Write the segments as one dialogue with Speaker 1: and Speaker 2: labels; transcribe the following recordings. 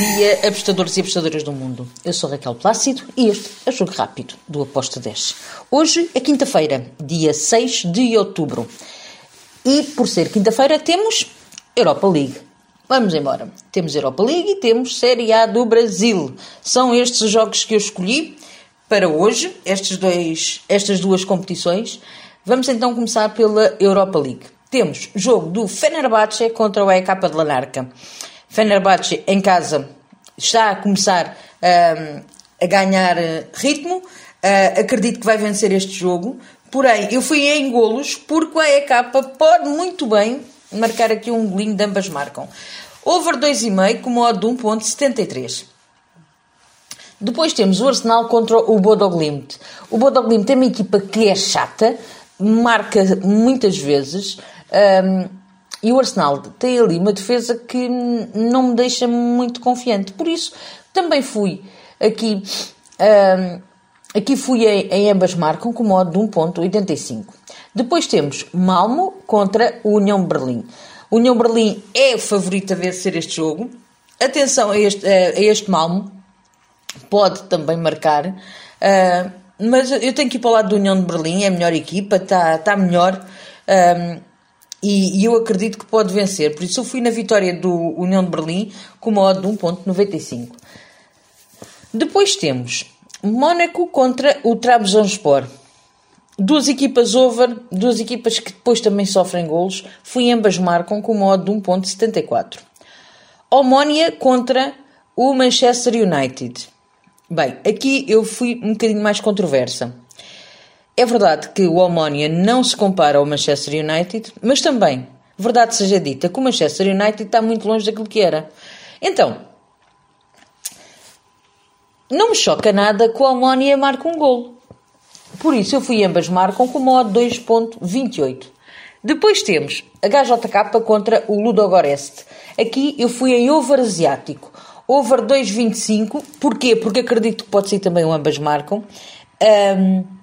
Speaker 1: dia, apostadores e apostadoras do mundo. Eu sou Raquel Plácido e este é o Jogo Rápido do Aposta 10. Hoje é quinta-feira, dia 6 de outubro. E por ser quinta-feira temos Europa League. Vamos embora. Temos Europa League e temos Série A do Brasil. São estes os jogos que eu escolhi para hoje, estes dois, estas duas competições. Vamos então começar pela Europa League. Temos jogo do Fenerbahçe contra o EK de Lanarca. Fenerbahçe em casa está a começar uh, a ganhar uh, ritmo. Uh, acredito que vai vencer este jogo. Porém, eu fui em golos porque o EK pode muito bem marcar aqui um golinho de ambas marcam. Over 2,5 com modo de 1.73. Depois temos o Arsenal contra o Bodoglimt. O Bodoglimt é uma equipa que é chata, marca muitas vezes. Um, e o Arsenal tem ali uma defesa que não me deixa muito confiante. Por isso, também fui aqui. Um, aqui fui em, em, ambas marcam com modo de 1.85. Depois temos Malmo contra União Berlim. União Berlim é o favorito a vencer este jogo. Atenção a este, a este Malmo. Pode também marcar. Uh, mas eu tenho que ir para o lado do União de Berlim. É a melhor equipa. Está tá melhor. Um, e, e, eu acredito que pode vencer. Por isso eu fui na vitória do União de Berlim com uma odd de 1.95. Depois temos Mónaco contra o Trabzonspor. Duas equipas over, duas equipas que depois também sofrem golos. Fui ambas marcam com uma odd de 1.74. Omónia contra o Manchester United. Bem, aqui eu fui um bocadinho mais controversa. É verdade que o Omónia não se compara ao Manchester United, mas também, verdade seja dita, que o Manchester United está muito longe daquilo que era. Então, não me choca nada que o Omónia marque um golo. Por isso eu fui ambas marcam com modo 2.28. Depois temos a HJK contra o Ludogorest. Aqui eu fui em over asiático. Over 2.25. Porquê? Porque acredito que pode ser também o ambas marcam. Um,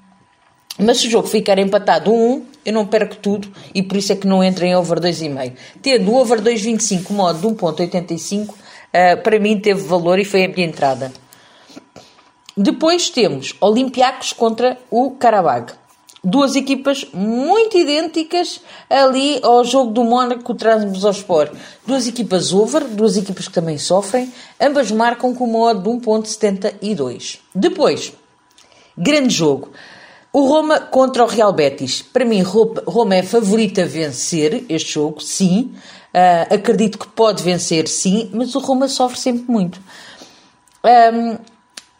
Speaker 1: mas se o jogo ficar empatado 1-1, eu não perco tudo e por isso é que não entro em over 2,5. Tendo o over 2,25 modo de 1,85, uh, eh, para mim teve valor e foi a minha entrada. Depois temos Olympiacos contra o Karabag. Duas equipas muito idênticas ali ao jogo do Mónaco Trabzonspor. Duas equipas over, duas equipas que também sofrem, ambas marcam com modo de 1.72. Depois, grande jogo. O Roma contra o Real Betis. Para mim, Roma é favorita a vencer este jogo, sim. Uh, acredito que pode vencer, sim, mas o Roma sofre sempre muito. Um,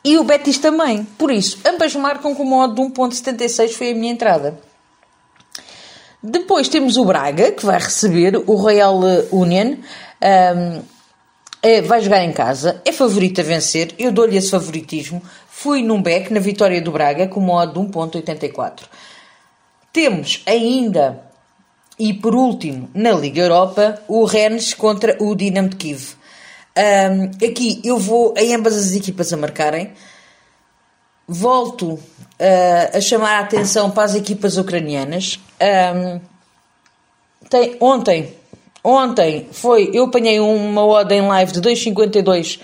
Speaker 1: e o Betis também. Por isso, ambas marcam com o modo de 1.76, foi a minha entrada. Depois temos o Braga, que vai receber o Royal Union. Um, é, vai jogar em casa, é favorito a vencer, eu dou-lhe esse favoritismo. Fui num back na vitória do Braga com modo de 1.84. Temos ainda, e por último, na Liga Europa, o Rennes contra o Dinamo de Kiev. Um, aqui eu vou em ambas as equipas a marcarem. Volto uh, a chamar a atenção para as equipas ucranianas. Um, tem, ontem Ontem foi, eu apanhei uma odd em live de 2,52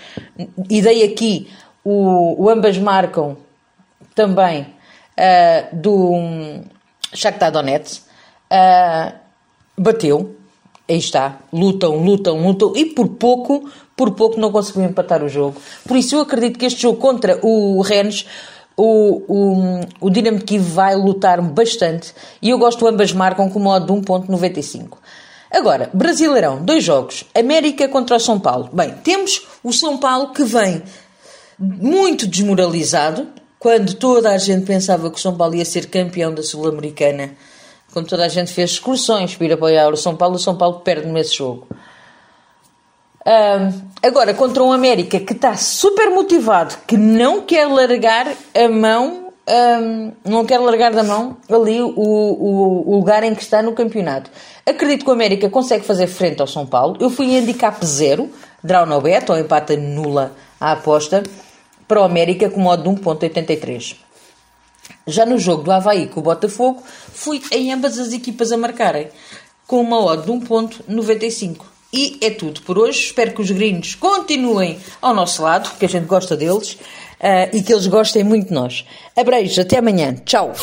Speaker 1: e dei aqui o, o ambas marcam também uh, do Shakhtar Donetsk. Uh, bateu, aí está, lutam, lutam, lutam e por pouco, por pouco não conseguiu empatar o jogo. Por isso eu acredito que este jogo contra o Rennes o, o, o Dinamo Kiev vai lutar bastante e eu gosto ambas marcam com modo de 1.95. Agora, Brasileirão, dois jogos. América contra o São Paulo. Bem, temos o São Paulo que vem muito desmoralizado, quando toda a gente pensava que o São Paulo ia ser campeão da Sul-Americana, quando toda a gente fez excursões para ir apoiar o São Paulo, o São Paulo perde nesse jogo. Agora, contra um América que está super motivado, que não quer largar a mão não quero largar da mão ali o, o, o, lugar em que está no campeonato. Acredito que o América consegue fazer frente ao São Paulo. Eu fui em handicap zero, draw no bet, ou empata nula a aposta, para o América com modo de 1.83. Já no jogo do Havaí com o Botafogo, fui em ambas as equipas a marcarem, com uma odd de 1.95. E é tudo por hoje. Espero que os gringos continuem ao nosso lado, que a gente gosta deles uh, e que eles gostem muito de nós. Abreijos, até amanhã. Tchau.